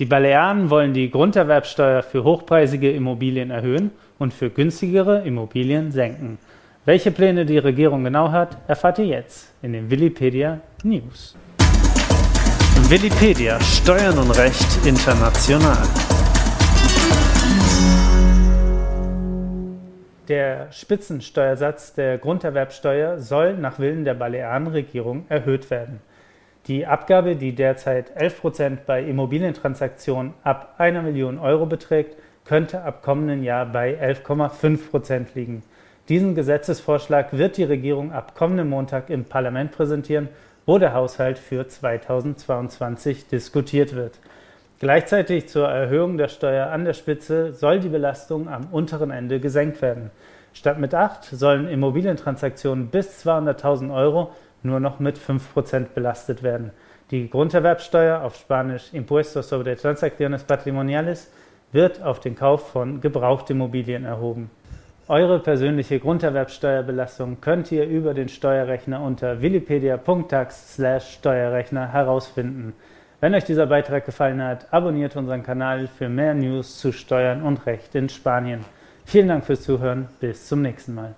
Die Balearen wollen die Grunderwerbsteuer für hochpreisige Immobilien erhöhen und für günstigere Immobilien senken. Welche Pläne die Regierung genau hat, erfahrt ihr jetzt in den Willipedia News. Willipedia Steuern und Recht international. Der Spitzensteuersatz der Grunderwerbsteuer soll nach Willen der Balearenregierung erhöht werden. Die Abgabe, die derzeit 11 Prozent bei Immobilientransaktionen ab einer Million Euro beträgt, könnte ab kommenden Jahr bei 11,5 Prozent liegen. Diesen Gesetzesvorschlag wird die Regierung ab kommenden Montag im Parlament präsentieren, wo der Haushalt für 2022 diskutiert wird. Gleichzeitig zur Erhöhung der Steuer an der Spitze soll die Belastung am unteren Ende gesenkt werden. Statt mit 8 sollen Immobilientransaktionen bis 200.000 Euro nur noch mit 5% belastet werden. Die Grunderwerbsteuer, auf Spanisch Impuesto sobre Transacciones Patrimoniales, wird auf den Kauf von Gebrauchtimmobilien erhoben. Eure persönliche Grunderwerbsteuerbelastung könnt ihr über den Steuerrechner unter wikipedia.tax/steuerrechner herausfinden. Wenn euch dieser Beitrag gefallen hat, abonniert unseren Kanal für mehr News zu Steuern und Recht in Spanien. Vielen Dank fürs Zuhören, bis zum nächsten Mal.